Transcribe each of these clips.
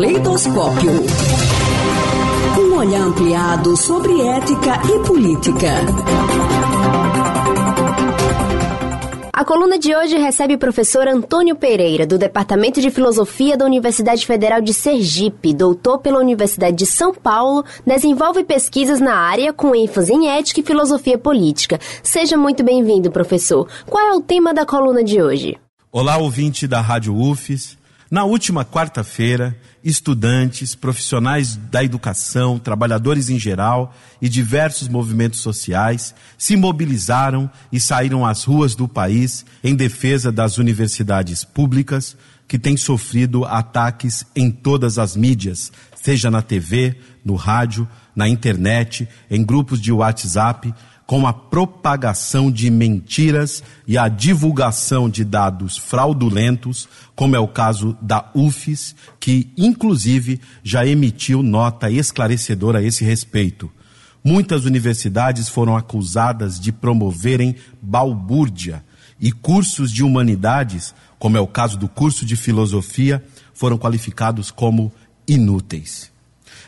Caleidoscópio. Um olhar ampliado sobre ética e política. A coluna de hoje recebe o professor Antônio Pereira, do Departamento de Filosofia da Universidade Federal de Sergipe, doutor pela Universidade de São Paulo, desenvolve pesquisas na área com ênfase em ética e filosofia política. Seja muito bem-vindo, professor. Qual é o tema da coluna de hoje? Olá, ouvinte da Rádio UFES. Na última quarta-feira, estudantes, profissionais da educação, trabalhadores em geral e diversos movimentos sociais se mobilizaram e saíram às ruas do país em defesa das universidades públicas que têm sofrido ataques em todas as mídias, seja na TV, no rádio, na internet, em grupos de WhatsApp com a propagação de mentiras e a divulgação de dados fraudulentos, como é o caso da UFES, que inclusive já emitiu nota esclarecedora a esse respeito. Muitas universidades foram acusadas de promoverem balbúrdia e cursos de humanidades, como é o caso do curso de filosofia, foram qualificados como inúteis.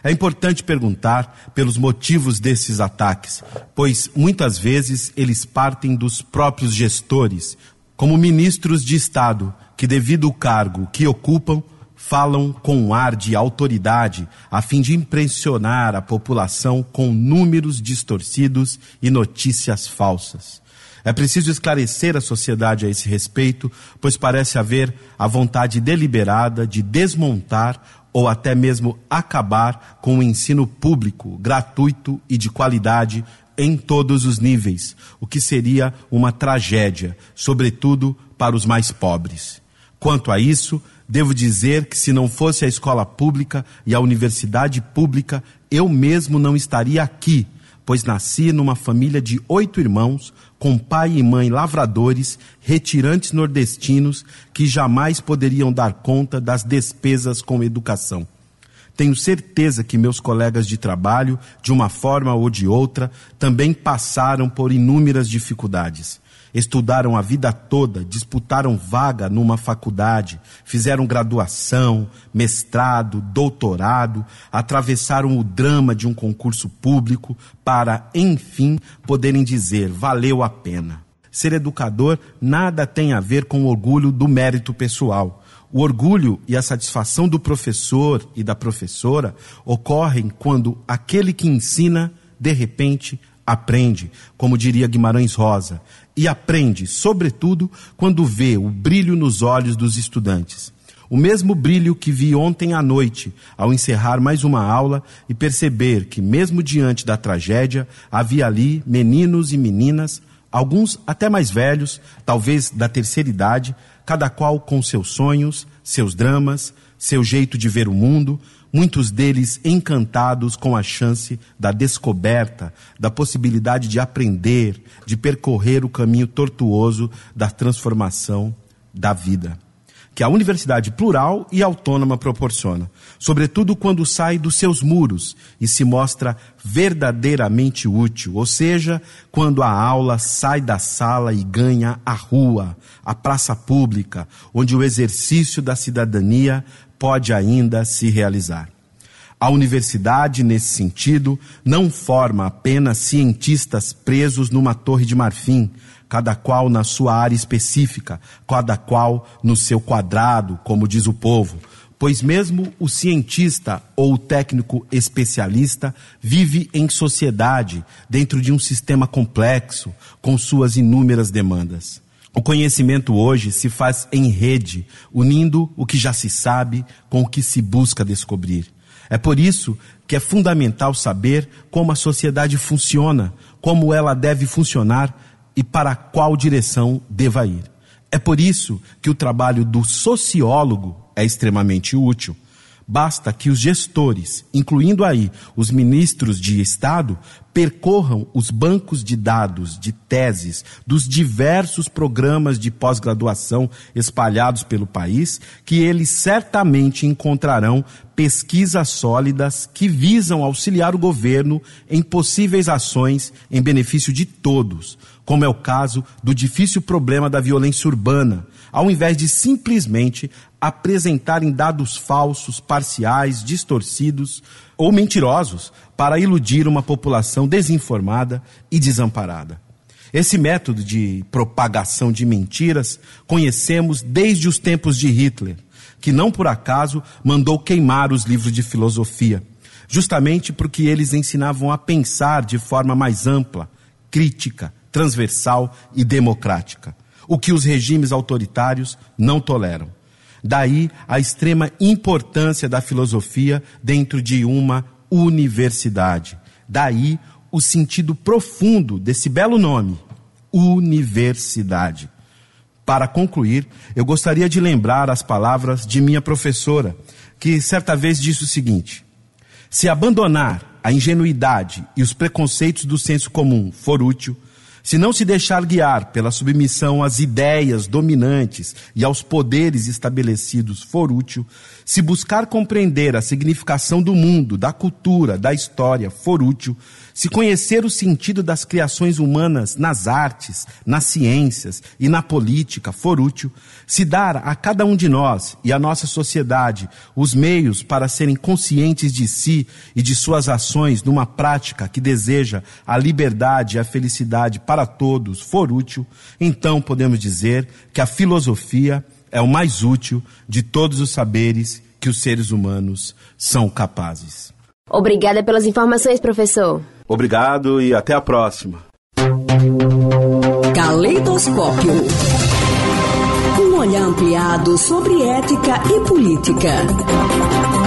É importante perguntar pelos motivos desses ataques, pois muitas vezes eles partem dos próprios gestores, como ministros de Estado, que, devido ao cargo que ocupam, falam com um ar de autoridade a fim de impressionar a população com números distorcidos e notícias falsas. É preciso esclarecer a sociedade a esse respeito, pois parece haver a vontade deliberada de desmontar ou até mesmo acabar com o ensino público, gratuito e de qualidade em todos os níveis, o que seria uma tragédia, sobretudo para os mais pobres. Quanto a isso, devo dizer que se não fosse a escola pública e a universidade pública, eu mesmo não estaria aqui, pois nasci numa família de oito irmãos, com pai e mãe lavradores, retirantes nordestinos, que jamais poderiam dar conta das despesas com educação. Tenho certeza que meus colegas de trabalho, de uma forma ou de outra, também passaram por inúmeras dificuldades. Estudaram a vida toda, disputaram vaga numa faculdade, fizeram graduação, mestrado, doutorado, atravessaram o drama de um concurso público para, enfim, poderem dizer: valeu a pena. Ser educador nada tem a ver com o orgulho do mérito pessoal. O orgulho e a satisfação do professor e da professora ocorrem quando aquele que ensina, de repente, aprende, como diria Guimarães Rosa, e aprende, sobretudo, quando vê o brilho nos olhos dos estudantes. O mesmo brilho que vi ontem à noite, ao encerrar mais uma aula e perceber que, mesmo diante da tragédia, havia ali meninos e meninas, alguns até mais velhos, talvez da terceira idade, cada qual com seus sonhos, seus dramas, seu jeito de ver o mundo, muitos deles encantados com a chance da descoberta, da possibilidade de aprender, de percorrer o caminho tortuoso da transformação da vida. Que a universidade plural e autônoma proporciona, sobretudo quando sai dos seus muros e se mostra verdadeiramente útil, ou seja, quando a aula sai da sala e ganha a rua, a praça pública, onde o exercício da cidadania pode ainda se realizar. A universidade, nesse sentido, não forma apenas cientistas presos numa torre de marfim, cada qual na sua área específica, cada qual no seu quadrado, como diz o povo, pois mesmo o cientista ou o técnico especialista vive em sociedade, dentro de um sistema complexo, com suas inúmeras demandas. O conhecimento hoje se faz em rede, unindo o que já se sabe com o que se busca descobrir. É por isso que é fundamental saber como a sociedade funciona, como ela deve funcionar e para qual direção deva ir. É por isso que o trabalho do sociólogo é extremamente útil. Basta que os gestores, incluindo aí os ministros de Estado, percorram os bancos de dados de teses dos diversos programas de pós-graduação espalhados pelo país, que eles certamente encontrarão pesquisas sólidas que visam auxiliar o governo em possíveis ações em benefício de todos, como é o caso do difícil problema da violência urbana, ao invés de simplesmente apresentarem dados falsos, parciais, distorcidos ou mentirosos para iludir uma população desinformada e desamparada. Esse método de propagação de mentiras conhecemos desde os tempos de Hitler, que não por acaso mandou queimar os livros de filosofia, justamente porque eles ensinavam a pensar de forma mais ampla, crítica, transversal e democrática, o que os regimes autoritários não toleram. Daí a extrema importância da filosofia dentro de uma universidade. Daí o sentido profundo desse belo nome, universidade. Para concluir, eu gostaria de lembrar as palavras de minha professora, que certa vez disse o seguinte: Se abandonar a ingenuidade e os preconceitos do senso comum for útil, se não se deixar guiar pela submissão às ideias dominantes e aos poderes estabelecidos for útil, se buscar compreender a significação do mundo, da cultura, da história for útil, se conhecer o sentido das criações humanas nas artes, nas ciências e na política for útil, se dar a cada um de nós e à nossa sociedade os meios para serem conscientes de si e de suas ações numa prática que deseja a liberdade e a felicidade para todos for útil, então podemos dizer que a filosofia é o mais útil de todos os saberes que os seres humanos são capazes. Obrigada pelas informações, professor. Obrigado e até a próxima. Caleidoscópio. Um olhar ampliado sobre ética e política.